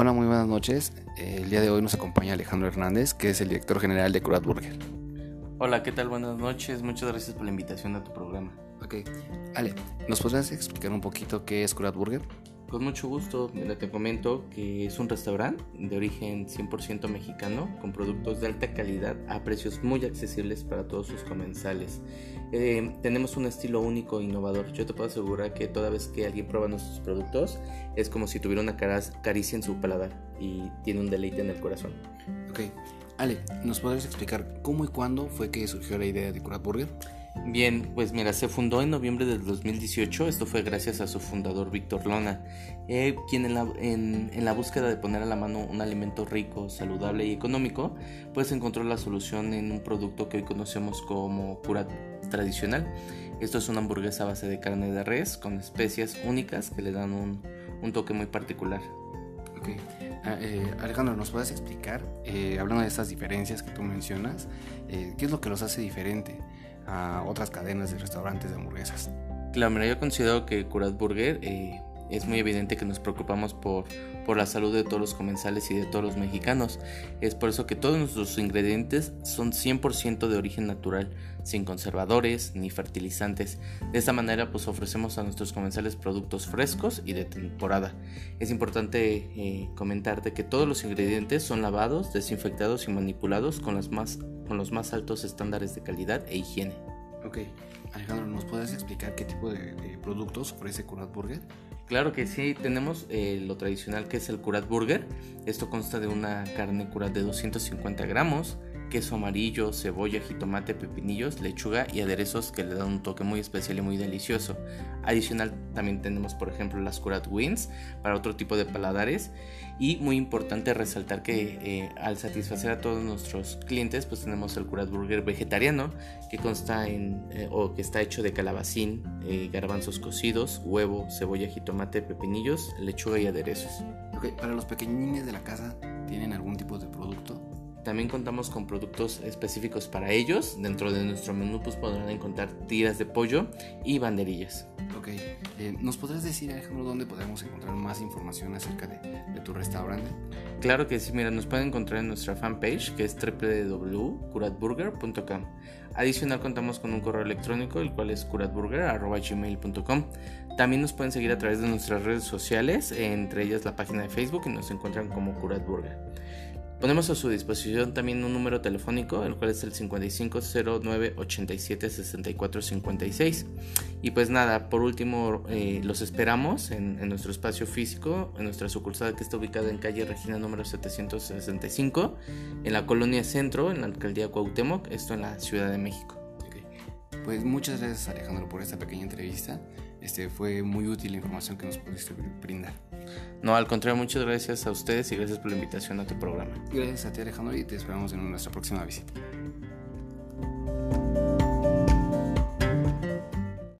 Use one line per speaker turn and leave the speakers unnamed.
Hola, muy buenas noches. El día de hoy nos acompaña Alejandro Hernández, que es el director general de Curat Burger.
Hola, ¿qué tal? Buenas noches. Muchas gracias por la invitación a tu programa.
Ok. Ale, ¿nos podrías explicar un poquito qué es Curat Burger?
Con mucho gusto, mira, te comento que es un restaurante de origen 100% mexicano con productos de alta calidad a precios muy accesibles para todos sus comensales. Eh, tenemos un estilo único e innovador. Yo te puedo asegurar que toda vez que alguien prueba nuestros productos es como si tuviera una caricia en su paladar y tiene un deleite en el corazón.
Ok. Ale, ¿nos podrías explicar cómo y cuándo fue que surgió la idea de Curat Burger?
Bien, pues mira, se fundó en noviembre del 2018, esto fue gracias a su fundador Víctor Lona, eh, quien en la, búsqueda de poner a la mano un alimento rico, saludable y económico, pues encontró la solución en un producto que hoy conocemos como cura tradicional. Esto es una hamburguesa a base de carne de res con especias únicas que le dan un, toque muy particular.
Ok. Ah, eh, Alejandro, ¿nos puedes explicar, eh, hablando de estas diferencias que tú mencionas, qué es lo que los hace diferente? A otras cadenas de restaurantes de hamburguesas.
Claro, yo considero que Curat Burger eh, es muy evidente que nos preocupamos por, por la salud de todos los comensales y de todos los mexicanos. Es por eso que todos nuestros ingredientes son 100% de origen natural, sin conservadores ni fertilizantes. De esta manera pues ofrecemos a nuestros comensales productos frescos y de temporada. Es importante eh, comentarte que todos los ingredientes son lavados, desinfectados y manipulados con, las más, con los más altos estándares de calidad e higiene.
Ok, Alejandro, ¿nos puedes explicar qué tipo de, productos ofrece Curat Burger?
Claro que sí, tenemos eh, lo tradicional que es el Curat Burger. Esto consta de una carne curat de 250 gramos, queso amarillo, cebolla, jitomate, pepinillos, lechuga y aderezos que le dan un toque muy especial y muy delicioso. Adicional también tenemos por ejemplo las Curat Wings para otro tipo de paladares y muy importante resaltar que eh, al satisfacer a todos nuestros clientes pues tenemos el Curat Burger vegetariano que consta en eh, o que está hecho de calabacín, eh, garbanzos cocidos, huevo, cebolla, jitomate, pepinillos, lechuga y aderezos.
Okay, para los pequeñines de la casa tienen algún tipo de producto
también contamos con productos específicos para ellos. Dentro de nuestro menú pues, podrán encontrar tiras de pollo y banderillas.
Ok, eh, ¿nos podrás decir, Alejandro, dónde podemos encontrar más información acerca de, tu restaurante?
Claro que sí, mira, nos pueden encontrar en nuestra fanpage que es www.curatburger.com. Adicional contamos con un correo electrónico, el cual es curatburger.gmail.com. También nos pueden seguir a través de nuestras redes sociales, entre ellas la página de Facebook y nos encuentran como Curatburger. Ponemos a su disposición también un número telefónico, el cual es el 5509876456. Y pues nada, por último, eh, los esperamos en, en, nuestro espacio físico, en nuestra sucursal que está ubicada en calle Regina número 765, en la colonia Centro, en la alcaldía Cuauhtémoc, esto en la Ciudad de México.
Pues muchas gracias Alejandro por esta pequeña entrevista. Este, fue muy útil la información que nos pudiste brindar.
No, al contrario, muchas gracias a ustedes y gracias por la invitación a tu programa.
Gracias a ti Alejandro y te esperamos en nuestra próxima visita.